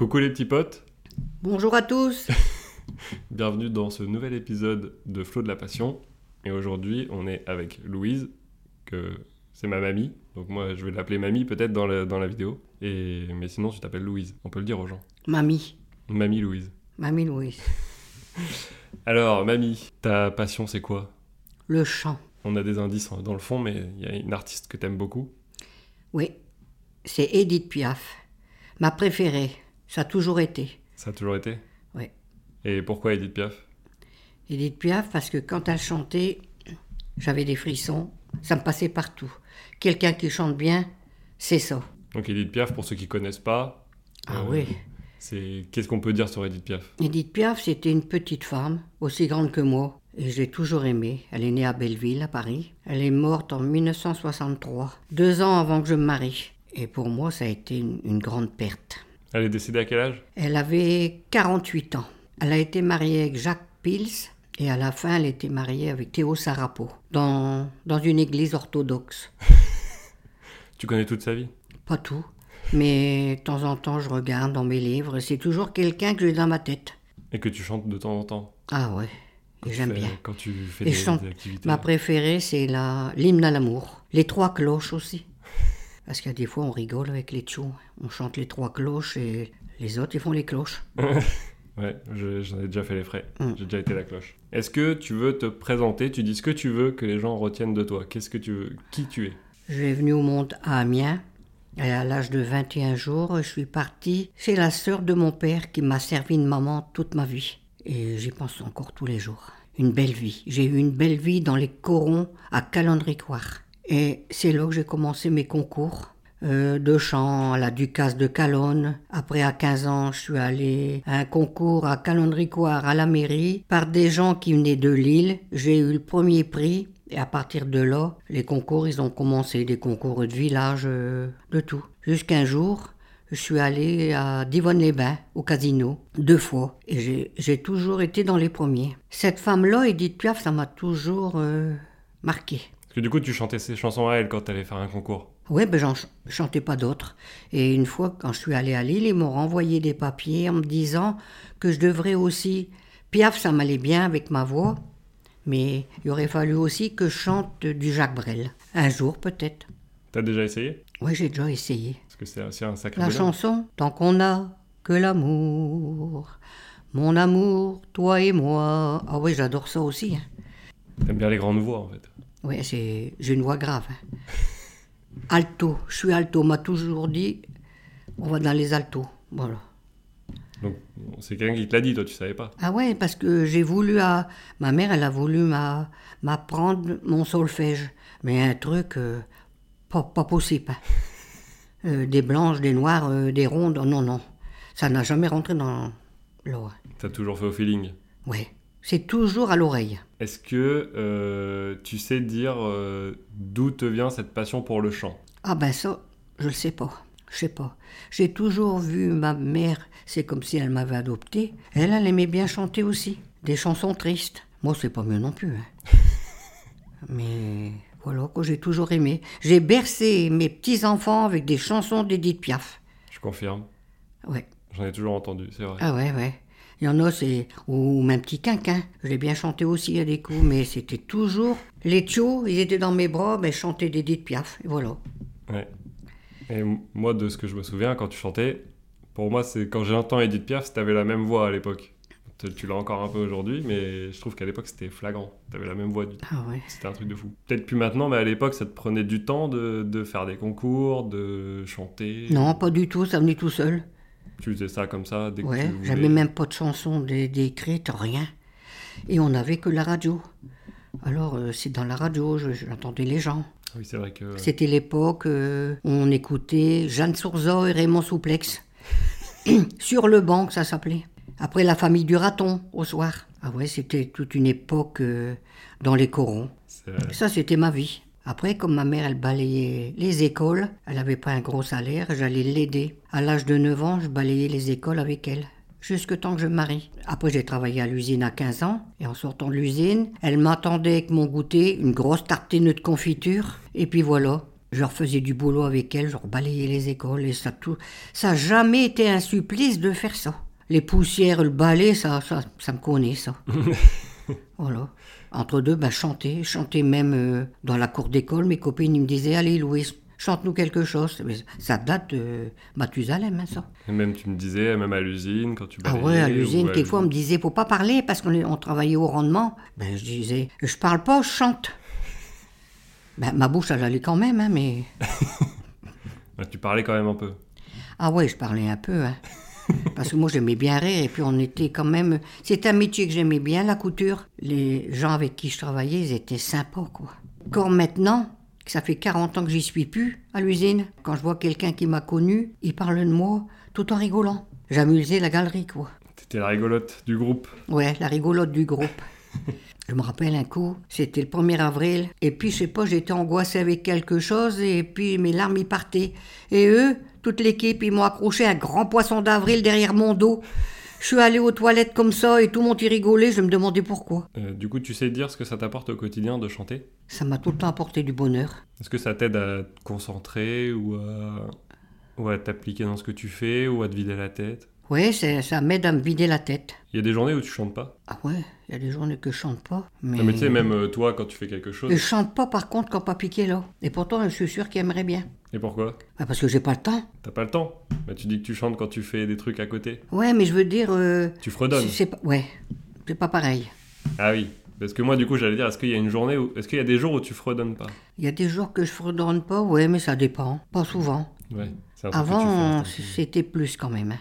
Coucou les petits potes, Bonjour à tous. bienvenue dans ce nouvel épisode de Flot de la Passion. Et aujourd'hui, on est avec Louise, que c'est ma mamie. Donc moi, je vais l'appeler mamie peut-être dans la, dans la vidéo. Et, mais sinon, tu t'appelles Louise. On peut le dire aux gens. Mamie. Mamie Louise. Mamie Louise. Alors, mamie, ta passion, c'est quoi? Le chant. On a des indices dans le fond, mais il y a une artiste que t'aimes beaucoup. Oui. C'est Edith Piaf. Ma préférée. Ça a toujours été. Ça a toujours été Oui. Et pourquoi Edith Piaf? Edith Piaf parce que quand elle chantait, j'avais des frissons. Ça me passait partout. Quelqu'un qui chante bien, c'est ça. Donc Edith Piaf, pour ceux qui connaissent pas, Ah Euh, oui. c'est qu'est-ce qu'on peut dire sur Edith Piaf? Edith Piaf, c'était une petite femme, aussi grande que moi. Et j'ai toujours aimé. Elle est née à Belleville, à Paris. Elle est morte en 1963, deux ans avant que je me marie. Et pour moi, ça a été une- une grande perte. Elle est décédée à quel âge? Elle avait 48 ans. Elle a été mariée avec Jacques Pils et à la fin, elle était mariée avec Théo Sarapo dans, dans une église orthodoxe. Tu connais toute sa vie? Pas tout, mais de temps en temps, je regarde dans mes livres. C'est toujours quelqu'un que j'ai dans ma tête. Et que tu chantes de temps en temps? Ah ouais, et j'aime bien. Quand tu fais Et des, chante. des activités. Ma préférée, c'est la l'hymne à l'amour. Les trois cloches aussi. Parce qu'il y a des fois, on rigole avec les tchous. On chante les trois cloches et les autres, ils font les cloches. Ouais, je- j'en ai déjà fait les frais. Mm. J'ai déjà été la cloche. Est-ce que tu veux te présenter? Tu dis ce que tu veux que les gens retiennent de toi. Qu'est-ce que tu veux? Qui tu es? Je suis venue au monde à Amiens. Et à l'âge de 21 jours, je suis partie chez la sœur de mon père qui m'a servi de maman toute ma vie. Et j'y pense encore tous les jours. Une belle vie. J'ai eu une belle vie dans les corons à Calendricoire. Et c'est là que j'ai commencé mes concours. euh, de chant à la Ducasse de Calonne. Après, à 15 ans, je suis allée à un concours à Calendricoire à la mairie par des gens qui venaient de Lille. J'ai eu le premier prix. Et à partir de là, les concours, ils ont commencé, des concours de village, euh, de tout. Jusqu'un jour, je suis allée à Divonne-les-Bains, au casino, deux fois. Et j'ai- j'ai toujours été dans les premiers. Cette femme-là, Edith Piaf, ça m'a toujours euh, marqué. Parce que du coup, tu chantais ces chansons à elle quand t'allais faire un concours. Oui, ben j'en ch- chantais pas d'autres. Et une fois, quand je suis allée à Lille, ils m'ont renvoyé des papiers en me disant que je devrais aussi... Piaf, ça m'allait bien avec ma voix, mais il aurait fallu aussi que je chante du Jacques Brel. Un jour, peut-être. T'as déjà essayé? Oui, j'ai déjà essayé. Parce que c'est aussi un sacré La bonheur. chanson Tant qu'on a que l'amour, mon amour, toi et moi. Ah oui, j'adore ça aussi. hein. T'aimes bien les grandes voix en fait. Oui, j'ai une voix grave. hein. Alto, je suis alto. On m'a toujours dit, on va dans les altos. Voilà. Donc c'est quelqu'un qui te l'a dit, toi tu savais pas. Ah ouais, parce que j'ai voulu à... Ma mère, elle a voulu m'a- m'apprendre mon solfège. Mais un truc euh, pas, pas possible. hein. Euh, des blanches, des noires, euh, des rondes, non, non. Ça n'a jamais rentré dans l'oreille. T'as toujours fait au feeling. Ouais. C'est toujours à l'oreille. Est-ce que euh, tu sais dire euh, d'où te vient cette passion pour le chant? Ah ben ça, je le sais pas. Je sais pas. J'ai toujours vu ma mère, c'est comme si elle m'avait adopté. Elle, elle aimait bien chanter aussi. Des chansons tristes. Moi, c'est pas mieux non plus. hein. Mais voilà, que j'ai toujours aimé. J'ai bercé mes petits-enfants avec des chansons d'Edith Piaf. Je confirme. Ouais. J'en ai toujours entendu, c'est vrai. Ah ouais, ouais. Il y en a, c'est. Ou même petit quinquin. Je l'ai bien chanté aussi à des coups, mais c'était toujours. Les tios, ils étaient dans mes bras, mais je chantais d'Edith Piaf. Et voilà. Ouais. Et moi, de ce que je me souviens, quand tu chantais, pour moi, c'est quand j'entends Edith Piaf, t'avais la même voix à l'époque. Tu- Tu l'as encore un peu aujourd'hui, mais je trouve qu'à l'époque, c'était flagrant. T'avais la même voix. Du... Ah ouais. C'était un truc de fou. Peut-être plus maintenant, mais à l'époque, ça te prenait du temps de, de faire des concours, de chanter? Non, pas du tout, ça venait tout seul. Tu faisais ça comme ça dès que Ouais, tu voulais. j'avais même pas de chanson dé- d'écrite, rien. Et on n'avait que la radio. Alors, euh, c'est dans la radio, je- j'entendais les gens. Oui, c'est vrai que. C'était l'époque euh, où on écoutait Jeanne Sourza et Raymond Souplex. Sur le banc, ça s'appelait. Après la famille du raton, au soir. Ah ouais, c'était toute une époque euh, dans les corons. Ça, c'était ma vie. Après, comme ma mère, elle balayait les écoles, elle n'avait pas un gros salaire, j'allais l'aider. À l'âge de 9 ans, je balayais les écoles avec elle. Jusque temps que je me marie. Après, j'ai travaillé à l'usine à 15 ans. Et en sortant de l'usine, elle m'attendait avec mon goûter, une grosse tartine de confiture. Et puis voilà. Je refaisais du boulot avec elle, je rebalayais les écoles et ça tout. Ça n'a jamais été un supplice de faire ça. Les poussières, le balai, ça, ça, ça me connaît, ça. voilà. Entre deux, ben, chanter. Chanter même euh, dans la cour d'école. Mes copines, ils me disaient Allez, Louise, chante-nous quelque chose. Mais ça date de Mathusalem, hein, ça. Et même, tu me disais, même à l'usine, quand tu Ah balayais. ouais, à l'usine, quelquefois, on me disait Faut pas parler parce qu'on on travaillait au rendement. Ben, je disais Je parle pas, je chante. Ben, ma bouche, elle allait quand même, hein, mais. Ouais, Tu parlais quand même un peu. Ah ouais, je parlais un peu, hein. Parce que moi, j'aimais bien rire, et puis on était quand même... C'est un métier que j'aimais bien, la couture. Les gens avec qui je travaillais, ils étaient sympas, quoi. Encore maintenant, que ça fait 40 ans que j'y suis plus, à l'usine, quand je vois quelqu'un qui m'a connu, il parle de moi, tout en rigolant. J'amusais la galerie, quoi. T'étais la rigolote du groupe. Ouais, la rigolote du groupe. Je me rappelle un coup, c'était le 1er avril, et puis je sais pas, j'étais angoissée avec quelque chose, et puis mes larmes y partaient. Et eux, toute l'équipe, ils m'ont accroché un grand poisson d'avril derrière mon dos. Je suis allée aux toilettes comme ça, et tout le monde y rigolait, je me demandais pourquoi. Euh, du coup, tu sais dire ce que ça t'apporte au quotidien de chanter? Ça m'a tout le temps apporté du bonheur. Est-ce que ça t'aide à te concentrer ou à, ou à t'appliquer dans ce que tu fais ou à te vider la tête? C'est- ça m'aide à me vider la tête. Il y a des journées où tu chantes pas? Ah ouais, il y a des journées que je chante pas, mais... Non, mais tu sais, même euh, toi, quand tu fais quelque chose. Je chante pas par contre quand Papi est là. Et pourtant, je suis sûr qu'il aimerait bien. Et pourquoi? Ah, parce que j'ai pas le temps. T'as pas le temps? Bah, Tu dis que tu chantes quand tu fais des trucs à côté. Ouais, mais je veux dire... euh, Tu fredonnes. c'est- pas... Ouais, c'est pas pareil. Ah oui. Parce que moi, du coup, j'allais dire, est-ce qu'il y a une journée où. Est-ce qu'il y a des jours où tu fredonnes pas? Il y a des jours que je fredonne pas, ouais, mais ça dépend. Pas souvent. Ouais. Avant, c'est- c'était plus quand même.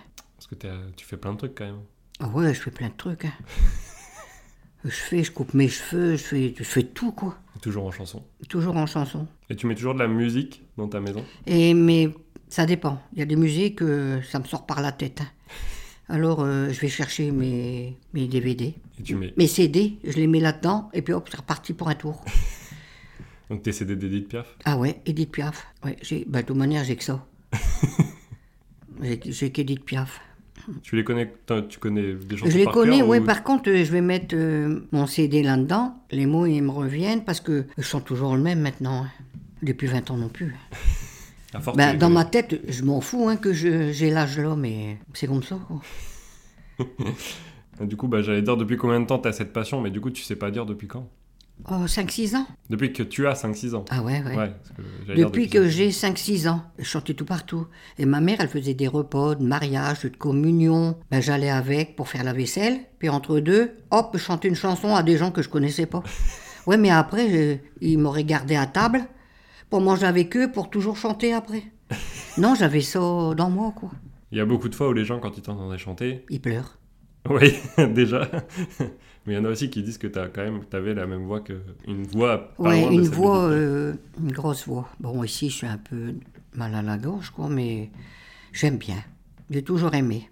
Parce que tu fais plein de trucs quand même. Ah ouais, je fais plein de trucs. hein. Je fais, je coupe mes cheveux, je fais, je fais tout, quoi. Et toujours en chanson. Toujours en chanson. Et tu mets toujours de la musique dans ta maison? Et, mais ça dépend. Il y a des musiques, euh, ça me sort par la tête. hein. Alors, euh, je vais chercher mes, mes DVD. Et tu mets. Mes CD, je les mets là-dedans, et puis hop, c'est reparti pour un tour. Donc tes CD d'Edith Piaf? Ah ouais, Edith Piaf. Ouais, j'ai, bah, de toute manière, j'ai que ça. j'ai, j'ai qu'Edith Piaf. Tu les connais Tu connais des chansons Je les par connais, oui. ou- Par contre, je vais mettre euh, mon CD là-dedans. Les mots, ils me reviennent parce que je chante toujours le même maintenant. hein. Depuis 20 ans non plus. À force, Ben, tu dans connais. ma tête, je m'en fous hein, que j'ai l'âge là, mais c'est comme ça. quoi. Du coup, bah, j'allais dire depuis combien de temps t'as cette passion, mais du coup, tu sais pas dire depuis quand? Oh, 5-6 ans Depuis que tu as 5-6 ans. Ah ouais, ouais. Que Depuis que j'ai 5-6 ans, je chantais tout partout. Et ma mère, elle faisait des repas de mariage, de communion. Ben, j'allais avec pour faire la vaisselle. Puis entre deux, hop, je chantais une chanson à des gens que je connaissais pas. Ouais, mais après, je- ils m'auraient gardé à table pour manger avec eux, pour toujours chanter après. Non, j'avais ça dans moi, quoi. Il y a beaucoup de fois où les gens, quand ils t'entendaient chanter, Ils pleurent. oui, déjà. mais il y en a aussi qui disent que quand même, t'avais la même voix que une voix. de une voix, euh, une grosse voix. Bon, ici, je suis un peu mal à la gorge, quoi, mais j'aime bien. J'ai toujours aimé.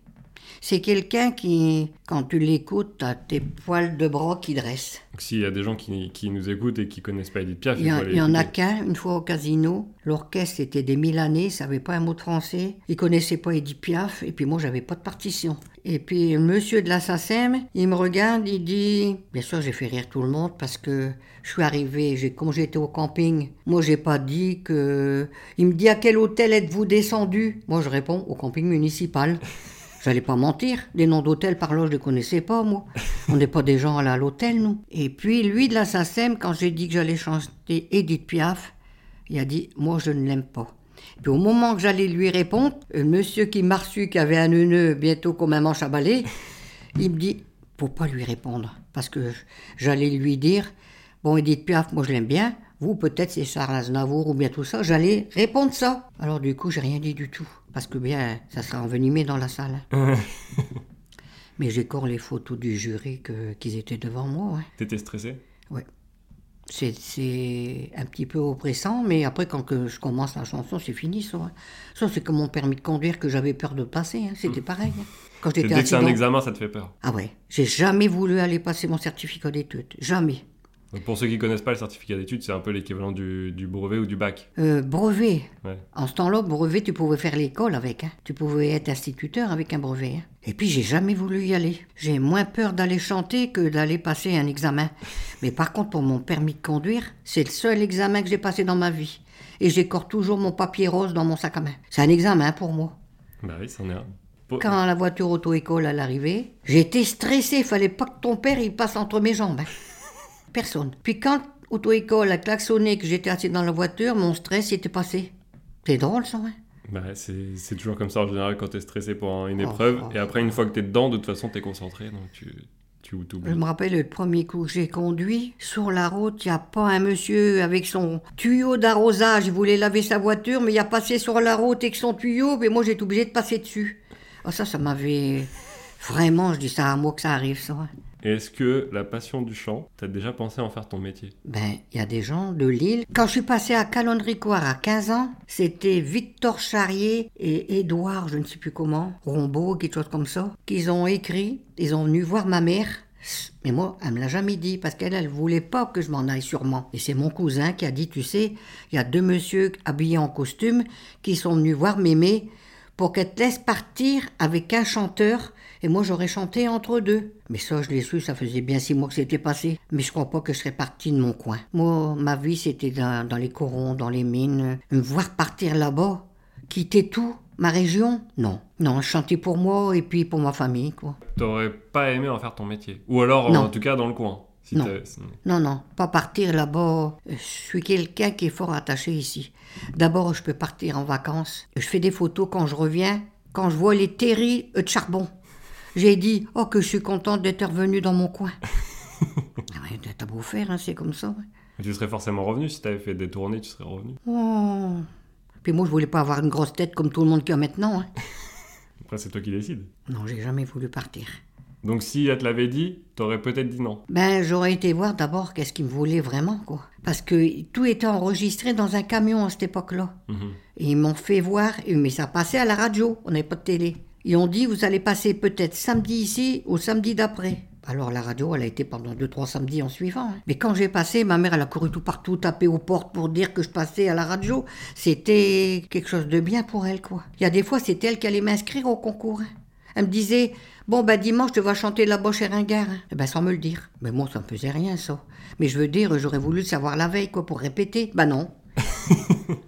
C'est quelqu'un qui, quand tu l'écoutes, t'as tes poils de bras qui dressent. S'il y a des gens qui, qui nous écoutent et qui connaissent pas Edith Piaf, Il y, en- il y en a qu'un, une fois au casino. L'orchestre était des Milanais, ils savaient pas un mot de français. Ils connaissaient pas Edith Piaf, et puis moi, j'avais pas de partition. Et puis, monsieur de la SACEM, il me regarde, il dit... Bien sûr, j'ai fait rire tout le monde, parce que je suis arrivé, j'ai, comme j'étais au camping, moi, j'ai pas dit que... Il me dit, à quel hôtel êtes-vous descendu? Moi, je réponds, au camping municipal. J'allais pas mentir, des noms d'hôtels par là, je les connaissais pas, moi. On n'est pas des gens à l'hôtel, nous. Et puis, lui, de la SACEM, quand j'ai dit que j'allais chanter Edith Piaf, il a dit, moi, je ne l'aime pas. Puis au moment que j'allais lui répondre, le monsieur qui m'a reçu, qui avait un neuneu bientôt comme un manche à balai, il me dit, faut pas lui répondre. Parce que j'allais lui dire, bon, Edith Piaf, moi, je l'aime bien. Vous, peut-être, c'est Charles Aznavour ou bien tout ça. J'allais répondre ça. Alors, du coup, j'ai rien dit du tout. Parce que bien, ça sera envenimé dans la salle. hein. Mais j'ai encore les photos du jury que- qu'ils étaient devant moi. ouais. T'étais stressé? C'est, c'est un petit peu oppressant, mais après, quand que je commence la chanson, c'est fini, ça. hein. Ça, c'est comme mon permis de conduire que j'avais peur de passer. hein. C'était pareil. hein. Quand j'étais Dès que c'est un examen, ça te fait peur. Ah ouais. J'ai jamais voulu aller passer mon certificat d'études. Jamais. Donc, pour ceux qui connaissent pas le certificat d'études, c'est un peu l'équivalent du, du brevet ou du bac. Euh, brevet. Ouais. En ce temps-là, brevet, tu pouvais faire l'école avec. hein. Tu pouvais être instituteur avec un brevet. hein. Et puis, j'ai jamais voulu y aller. J'ai moins peur d'aller chanter que d'aller passer un examen. Mais par contre, pour mon permis de conduire, c'est le seul examen que j'ai passé dans ma vie. Et j'écorche toujours mon papier rose dans mon sac à main. C'est un examen pour moi. Bah oui, c'en est un. Quand la voiture auto-école à l'arrivée, j'étais stressée, fallait pas que ton père il passe entre mes jambes. hein. Personne. Puis quand auto-école a klaxonné que j'étais assis dans la voiture, mon stress était passé. C'est drôle ça, hein bah, c'est toujours comme ça en général quand t'es stressé pour une Oh, épreuve. oh. Et après, une fois que t'es dedans, de toute façon, t'es concentré. Donc tu, tu Je me rappelle le premier coup que j'ai conduit. Sur la route, il n'y a pas un monsieur avec son tuyau d'arrosage. Il voulait laver sa voiture, mais il a passé sur la route avec son tuyau. Mais moi, été obligé de passer dessus. Ah, ça, ça m'avait. Vraiment, je dis ça à moi que ça arrive, ça. Est-ce que la passion du chant, t'as déjà pensé en faire ton métier? Ben, il y a des gens de Lille. Quand je suis passé à Calonne-Ricoire à 15 ans, c'était Victor Charrier et Édouard, je ne sais plus comment, Rombaud, quelque chose comme ça, qu'ils ont écrit. Ils ont venu voir ma mère. Mais moi, elle me l'a jamais dit parce qu'elle, elle voulait pas que je m'en aille sûrement. Et c'est mon cousin qui a dit, tu sais, il y a deux messieurs habillés en costume qui sont venus voir Mémé pour qu'elle te laisse partir avec un chanteur et moi j'aurais chanté entre deux. Mais ça, je l'ai su, ça faisait bien six mois que c'était passé. Mais je crois pas que je serais parti de mon coin. Moi, ma vie, c'était dans, dans les corons, dans les mines. Me voir partir là-bas, quitter tout, ma région, non. Non, je chantais pour moi et puis pour ma famille, quoi. T'aurais pas aimé en faire ton métier Ou alors, Non. en tout cas, dans le coin si Non. Non, non, pas partir là-bas. Je suis quelqu'un qui est fort attaché ici. D'abord, je peux partir en vacances. Je fais des photos quand je reviens, quand je vois les terris de charbon. J'ai dit, oh, que je suis contente d'être revenu dans mon coin. ah t'as beau faire, hein, c'est comme ça. ouais. Tu serais forcément revenu si t'avais fait des tournées, tu serais revenu. Oh. Puis moi, je voulais pas avoir une grosse tête comme tout le monde qui a maintenant. hein. Après, c'est toi qui décides. Non, j'ai jamais voulu partir. Donc, si elle te l'avait dit, t'aurais peut-être dit non. Ben, j'aurais été voir d'abord qu'est-ce qu'ils me voulaient vraiment, quoi. Parce que tout était enregistré dans un camion à cette époque-là. Mhm. Et ils m'ont fait voir, mais ça passait à la radio, on n'avait pas de télé. Ils ont dit, vous allez passer peut-être samedi ici ou samedi d'après. Alors la radio, elle a été pendant deux, trois samedis en suivant. hein. Mais quand j'ai passé, ma mère, elle a couru tout partout, tapé aux portes pour dire que je passais à la radio. C'était quelque chose de bien pour elle, quoi. Il y a des fois, c'est elle qui allait m'inscrire au concours. hein. Elle me disait, bon, ben dimanche, tu vas chanter là-bas chez Ringard. hein. Eh ben, sans me le dire. Mais moi, ça me faisait rien, ça. Mais je veux dire, j'aurais voulu le savoir la veille, quoi, pour répéter. Ben non,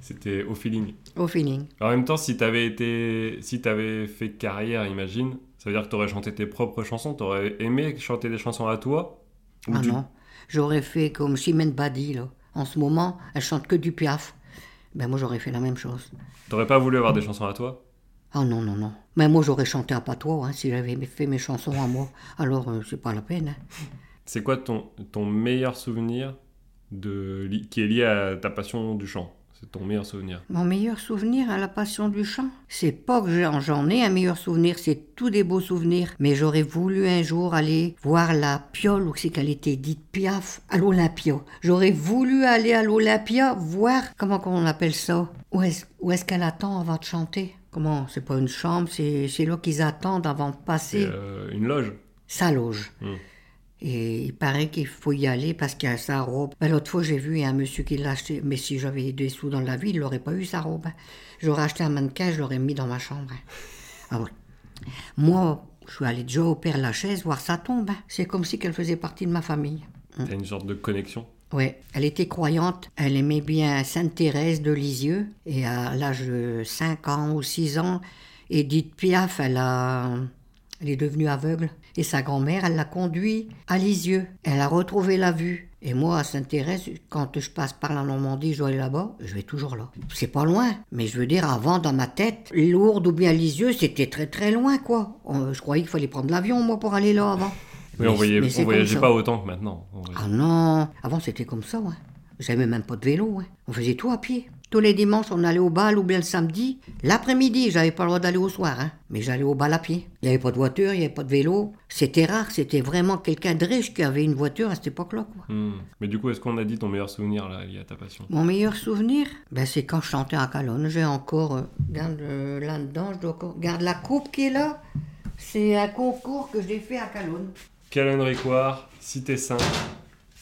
C'était au feeling. au feeling. En même temps, si t'avais été, si t'avais fait carrière, imagine, ça veut dire que t'aurais chanté tes propres chansons, t'aurais aimé chanter des chansons à toi? Ou Ah tu- non, j'aurais fait comme Chimène Badi, là. En ce moment, elle chante que du piaf. Ben moi, j'aurais fait la même chose. T'aurais pas voulu avoir des chansons à toi? Ah non, non, non. Mais moi, j'aurais chanté à patois, hein, si j'avais fait mes chansons à moi. Alors, euh, c'est pas la peine. hein. C'est quoi ton, ton meilleur souvenir de, qui est lié à ta passion du chant? C'est ton meilleur souvenir. Mon meilleur souvenir à la passion du chant, c'est pas que j'en- j'en ai un meilleur souvenir, c'est tous des beaux souvenirs. Mais j'aurais voulu un jour aller voir la piole, ou c'est qu'elle était dite piaf, à l'Olympia. J'aurais voulu aller à l'Olympia voir, comment qu'on appelle ça? Où est-ce où est-ce qu'elle attend avant de chanter? Comment C'est pas une chambre, c'est c'est là qu'ils attendent avant de passer. euh, une loge. Sa loge. Hmm. Et il paraît qu'il faut y aller parce qu'il y a sa robe. Ben, L'autre fois, j'ai vu un monsieur qui l'a acheté. Mais si j'avais des sous dans la vie, il n'aurait pas eu sa robe. hein. J'aurais acheté un mannequin, je l'aurais mis dans ma chambre. hein. Ah. Moi, je suis allé déjà au Père Lachaise voir sa tombe. hein. C'est comme si qu'elle faisait partie de ma famille. T'as une sorte de connexion? Ouais, elle était croyante, elle aimait bien Sainte Thérèse de Lisieux, et à l'âge de 5 ans ou 6 ans, Edith Piaf, elle, a, elle est devenue aveugle, et sa grand-mère, elle l'a conduit à Lisieux. Elle a retrouvé la vue. Et moi, à Sainte-Thérèse, quand je passe par la Normandie, je dois aller là-bas, je vais toujours là. C'est pas loin, mais je veux dire, avant, dans ma tête, Lourdes ou bien Lisieux, c'était très très loin, quoi. On- Je croyais qu'il fallait prendre l'avion, moi, pour aller là avant. Oui, on, voyait, on voyageait pas autant que maintenant. Ah non, avant c'était comme ça, ouais. J'avais même pas de vélo, ouais. On faisait tout à pied. Tous les dimanches, on allait au bal ou bien le samedi. L'après-midi, j'avais pas le droit d'aller au soir, hein. Mais j'allais au bal à pied. Il n'y avait pas de voiture, il n'y avait pas de vélo. C'était rare, c'était vraiment quelqu'un de riche qui avait une voiture à cette époque-là, quoi. Hmm. Mais du coup, est-ce qu'on a dit ton meilleur souvenir là, lié à ta passion? Mon meilleur souvenir, ben, c'est quand je chantais à Calonne. J'ai encore, euh, regarde euh, là-dedans, je dois encore, regarde la coupe qui est là. C'est un concours que j'ai fait à Calonne. Calonne Ricoire, Cité Sainte,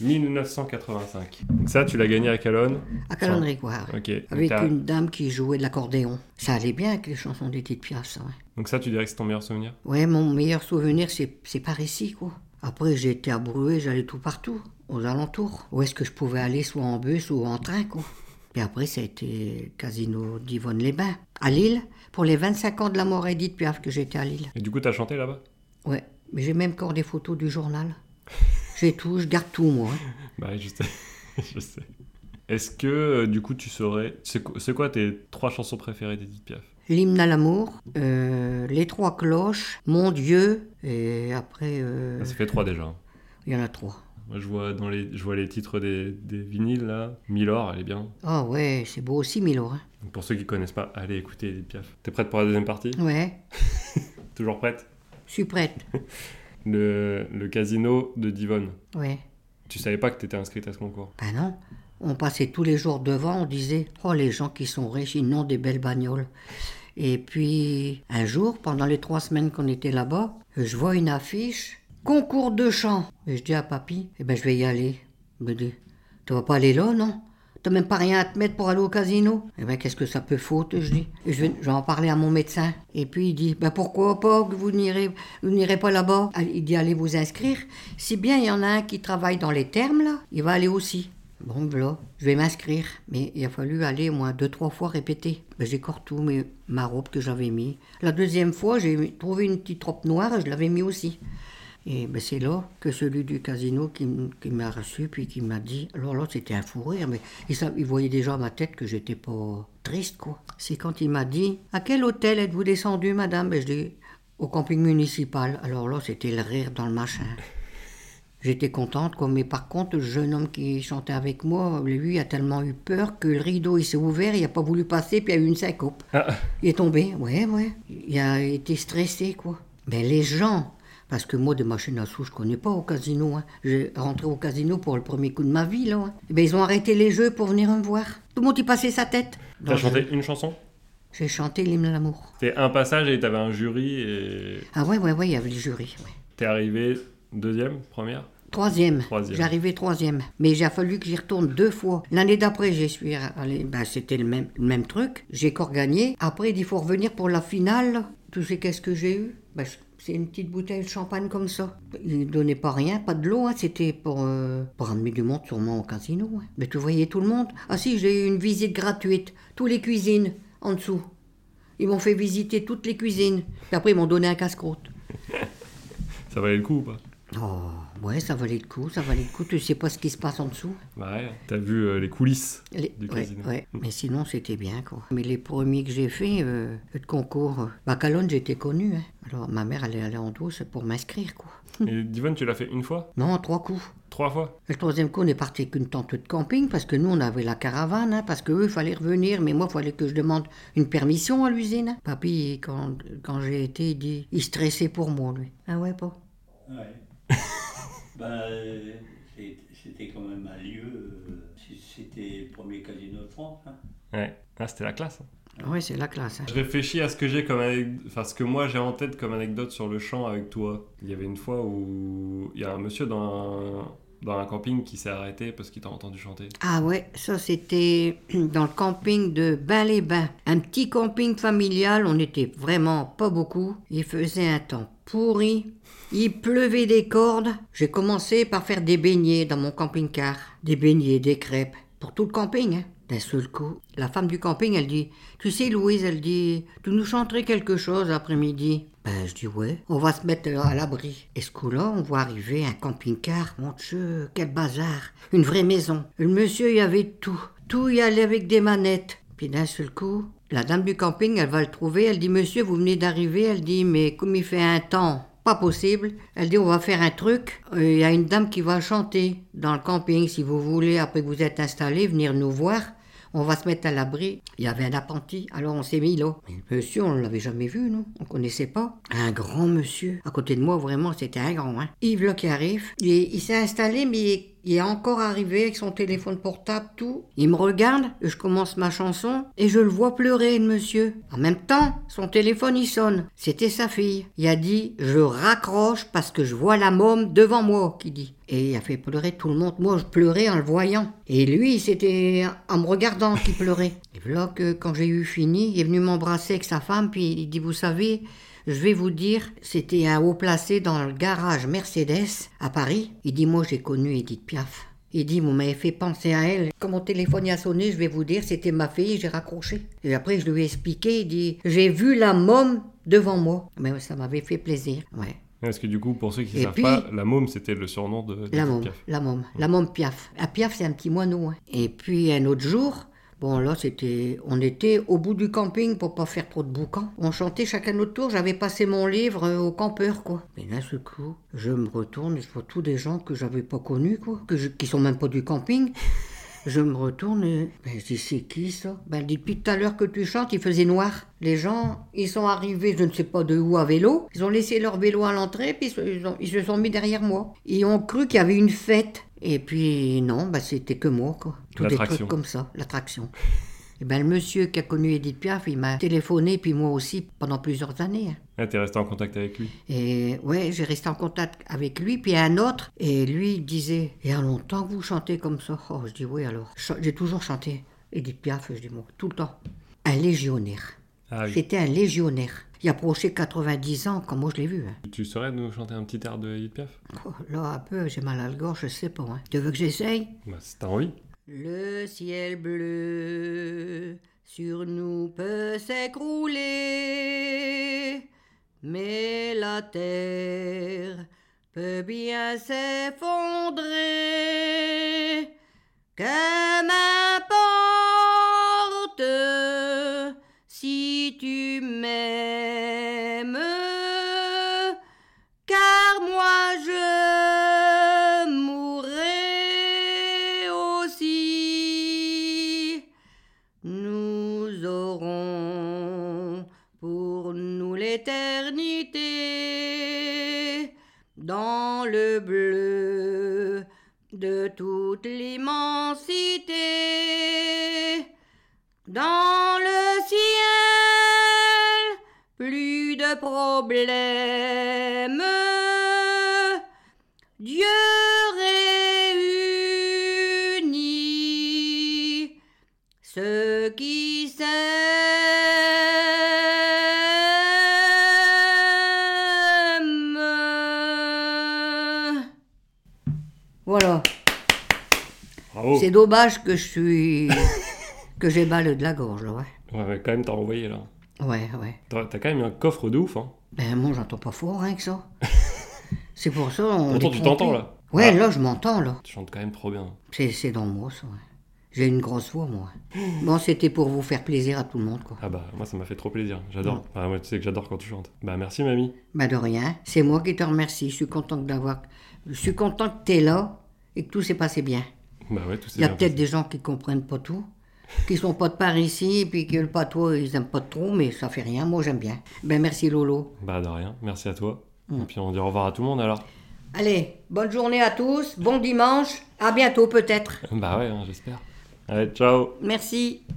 1985. Donc ça, tu l'as gagné à Calonne À Calonne-Ricoire. Ok. Donc, Avec une dame qui jouait de l'accordéon. Ça allait bien avec les chansons d'Edith Piaf, ça, ouais. Donc ça, tu dirais que c'est ton meilleur souvenir? Ouais, mon meilleur souvenir, c'est c'est par ici, quoi. Après, j'ai été à Brouet, j'allais tout partout, aux alentours. Où est-ce que je pouvais aller, soit en bus ou en train, quoi. Puis après, ça a été Casino d'Yvonne-les-Bains. À Lille, pour les 25 ans de la mort Edith Piaf que j'étais à Lille. Et du coup, t'as chanté là-bas? Ouais, mais j'ai même encore des photos du journal. J'ai tout, je garde tout, moi. Bah, je sais. je sais. Est-ce que, euh, du coup, tu saurais. C'est quoi, tes trois chansons préférées d'Edith Piaf? L'hymne à l'amour, euh, Les Trois Cloches, Mon Dieu, et après, euh, Ah, Ça fait trois déjà. hein. il y en a trois. Moi, je vois, dans les, je vois les titres des, des vinyles là. Milor, elle est bien. Ah ouais, c'est beau aussi, Milo. Hein. Pour ceux qui connaissent pas, allez écouter Edith Piaf. T'es prête pour la deuxième partie? Ouais, Toujours prête? Je suis prête. le, le casino de Divonne. Ouais. Tu savais pas que t'étais inscrite à ce concours? Ben non, on passait tous les jours devant, on disait Oh, les gens qui sont riches, ils ont des belles bagnoles. Et puis, un jour, pendant les trois semaines qu'on était là-bas, je vois une affiche Concours de chant. Et je dis à papy Eh ben, je vais y aller. Il me dit Tu vas pas aller là, non? T'as même pas rien à te mettre pour aller au casino Eh ben, qu'est-ce que ça peut foutre, je dis. Je vais, je vais en parler à mon médecin. Et puis, il dit Ben, pourquoi pas que vous n'irez, pas là-bas? Il dit Allez vous inscrire. Si bien il y en a un qui travaille dans les termes, là, il va aller aussi. Bon, voilà, je vais m'inscrire. Mais il a fallu aller au moins deux, trois fois répéter. Ben, j'ai encore tout mes, ma robe que j'avais mis. La deuxième fois, j'ai trouvé une petite robe noire et je l'avais mis aussi. Et ben, c'est là que celui du casino qui, m'a reçu, puis qui m'a dit. Alors là, c'était un fou rire, mais il, il voyait déjà à ma tête que j'étais pas triste, quoi. C'est quand il m'a dit À quel hôtel êtes-vous descendu, madame? Ben, Je dis Au camping municipal. Alors là, c'était le rire dans le machin. J'étais contente, quoi, mais par contre, le jeune homme qui chantait avec moi, lui, a tellement eu peur que le rideau, il s'est ouvert, il n'a pas voulu passer, puis il y a eu une syncope. Ah, Il est tombé, ouais, ouais. Il a été stressé, quoi. Mais les gens, parce que moi, des machines à sous, je connais pas au casino. Hein. J'ai rentré au casino pour le premier coup de ma vie, là. hein. Eh ben, ils ont arrêté les jeux pour venir me voir. Tout le monde y passait sa tête. T'as chanté une chanson? J'ai chanté l'hymne à l'amour. C'était un passage et t'avais un jury et Ah ouais, ouais, ouais, il y avait le jury. ouais. t'es arrivé deuxième, première? Troisième. Troisième. J'arrivais troisième. Mais j'ai fallu que j'y retourne deux fois. L'année d'après, j'y suis allé. Ben, c'était le même, le même truc. J'ai encore gagné. Après, il dit faut revenir pour la finale. Tu sais qu'est-ce que j'ai eu? Ben, C'est une petite bouteille de champagne comme ça. Il donnait pas rien, pas de l'eau. hein. C'était pour, euh, pour ramener du monde sûrement au casino. hein. Mais tu voyais tout le monde. Ah si, j'ai eu une visite gratuite. Tous les cuisines en dessous. Ils m'ont fait visiter toutes les cuisines. Puis après, ils m'ont donné un casse-croûte. Ça valait le coup ou pas? Oh, ouais, ça valait le coup, ça valait le coup. Tu sais pas ce qui se passe en dessous? Bah ouais, t'as vu euh, les coulisses Les- du ouais, casino. ouais. Mais sinon, c'était bien, quoi. Mais les premiers que j'ai fait, euh, de concours, euh, bah, Calonne, j'étais connu. Hein. Alors, ma mère, elle est allée en douce pour m'inscrire, quoi. Et Divonne, tu l'as fait une fois? Non, trois coups. Trois fois? Le troisième coup, on est parti avec une tente de camping parce que nous, on avait la caravane, hein, parce qu'eux, il fallait revenir, mais moi, il fallait que je demande une permission à l'usine. Papy, quand, quand j'ai été, il dit, il stressait pour moi, lui. Ah ouais, pas? Ouais. C'est- c'était quand même un lieu. euh, C'était le premier casino de France. hein. Ouais. Ah, c'était la classe. hein. Ouais, c'est la classe. hein. Je réfléchis à ce que j'ai comme enfin ce que moi j'ai en tête comme anecdote sur le champ avec toi. Il y avait une fois où il y a un monsieur dans un, dans un camping qui s'est arrêté parce qu'il t'a entendu chanter. Ah ouais, ça c'était dans le camping de Bain-les-Bains. Un petit camping familial, on n'était vraiment pas beaucoup. Il faisait un temps pourri. Il pleuvait des cordes. J'ai commencé par faire des beignets dans mon camping-car. Des beignets, des crêpes. Pour tout le camping, hein. D'un seul coup, la femme du camping, elle dit Tu sais, Louise, elle dit Tu nous chanterais quelque chose après-midi Ben, je dis Ouais, on va se mettre à l'abri. Et ce coup-là, on voit arriver un camping-car. Mon Dieu, quel bazar Une vraie maison. Le monsieur, y avait tout. Tout y allait avec des manettes. Puis d'un seul coup, la dame du camping, elle va le trouver. Elle dit Monsieur, vous venez d'arriver. Elle dit Mais comme il fait un temps pas possible. Elle dit on va faire un truc. Euh, Il y a une dame qui va chanter dans le camping. Si vous voulez, après que vous êtes installé, venir nous voir. On va se mettre à l'abri. Il y avait un apprenti, alors on s'est mis là. Monsieur, on ne l'avait jamais vu, non On connaissait pas. Un grand monsieur. À côté de moi, vraiment, c'était un grand. Hein. Yves là qui arrive. Il, il s'est installé, mais il est encore arrivé avec son téléphone portable, tout. Il me regarde, je commence ma chanson, et je le vois pleurer, le monsieur. En même temps, son téléphone, il sonne. C'était sa fille. Il a dit, je raccroche parce que je vois la môme devant moi, qui dit. Et il a fait pleurer tout le monde. Moi, je pleurais en le voyant. Et lui, c'était en me regardant qu'il pleurait. Et voilà que quand j'ai eu fini, il est venu m'embrasser avec sa femme, puis il dit, vous savez, Je vais vous dire, c'était un haut placé dans le garage Mercedes à Paris. Il dit Moi, j'ai connu Edith Piaf. Il dit, vous m'avez fait penser à elle. Quand mon téléphone a sonné, je vais vous dire, c'était ma fille, j'ai raccroché. Et après, je lui ai expliqué, il dit, j'ai vu la môme devant moi. Mais ça m'avait fait plaisir, ouais. Parce que du coup, pour ceux qui ne savent puis- pas, la môme, c'était le surnom de, de La môme, Piaf. la môme, la môme Piaf. La Piaf, c'est un petit moineau. hein. Et puis un autre jour, bon là, c'était, on était au bout du camping pour pas faire trop de boucan. On chantait chacun notre tour. J'avais passé mon livre euh, au campeur, quoi. Mais d'un seul coup, je me retourne et je vois tous des gens que j'avais pas connus, quoi, que qui sont même pas du camping. Je me retourne et ben, je dis c'est qui ça? Ben depuis tout à l'heure que tu chantes, il faisait noir. Les gens, ils sont arrivés, je ne sais pas de où à vélo. Ils ont laissé leur vélo à l'entrée, puis ils ils se sont mis derrière moi. Ils ont cru qu'il y avait une fête. Et puis non, ben, c'était que moi quoi. Tout des trucs comme ça, l'attraction. Et ben le monsieur qui a connu Edith Piaf, il m'a téléphoné, puis moi aussi pendant plusieurs années. hein. Ah, t'es resté en contact avec lui? Et ouais, j'ai resté en contact avec lui, puis un autre. Et lui, il disait Il y a longtemps que vous chantez comme ça? Oh, je dis Oui, alors. J'ai toujours chanté Edith Piaf, je dis moi, tout le temps. Un légionnaire. Ah oui. C'était un légionnaire. Il approchait 90 ans, comme moi je l'ai vu. hein. Tu saurais nous chanter un petit air de Edith Piaf? Oh, là, un peu, j'ai mal à la gorge, je sais pas. hein. Tu veux que j'essaye? Bah, si t'as envie. Le ciel bleu sur nous peut s'écrouler, mais la terre peut bien s'effondrer. Que m'importe si tu m'aimes, car moi je mourrai aussi. Nous aurons pour nous l'éternité dans le bleu de toute l'immensité. Dans le ciel, plus de problèmes. Dieu réunit ceux qui s'aiment. Voilà. Bravo. C'est dommage que je suis. que j'ai mal de la gorge, là, ouais. Ouais, quand même, t'as envoyé là. Ouais, ouais. T'as quand même un coffre de ouf, hein. Ben, moi, j'entends pas fort, rien que ça. C'est pour ça. On Pourtant, tu t'entends là. Ouais, Ah, là, je m'entends, là. Tu chantes quand même trop bien. C'est c'est dans moi, ça, ouais. J'ai une grosse voix, moi. Bon, c'était pour vous faire plaisir à tout le monde, quoi. Ah bah, moi, ça m'a fait trop plaisir. J'adore. Ah, moi, tu sais que j'adore quand tu chantes. Bah, merci, mamie. Ben, de rien. C'est moi qui te remercie. Je suis content d'avoir. Je suis content que t'es là et que tout s'est passé bien. Bah ouais, tout s'est Il y a bien peut-être des gens qui comprennent pas tout, qui sont pas de par ici, puis que le patois, ils aiment pas trop, mais ça fait rien. Moi, j'aime bien. Ben, merci, Lolo. Bah, de rien. Merci à toi. Mm. Et puis, on dit au revoir à tout le monde alors. Allez, bonne journée à tous. Bon dimanche. À bientôt, peut-être. Bah ouais, hein, j'espère. Allez, ciao Merci.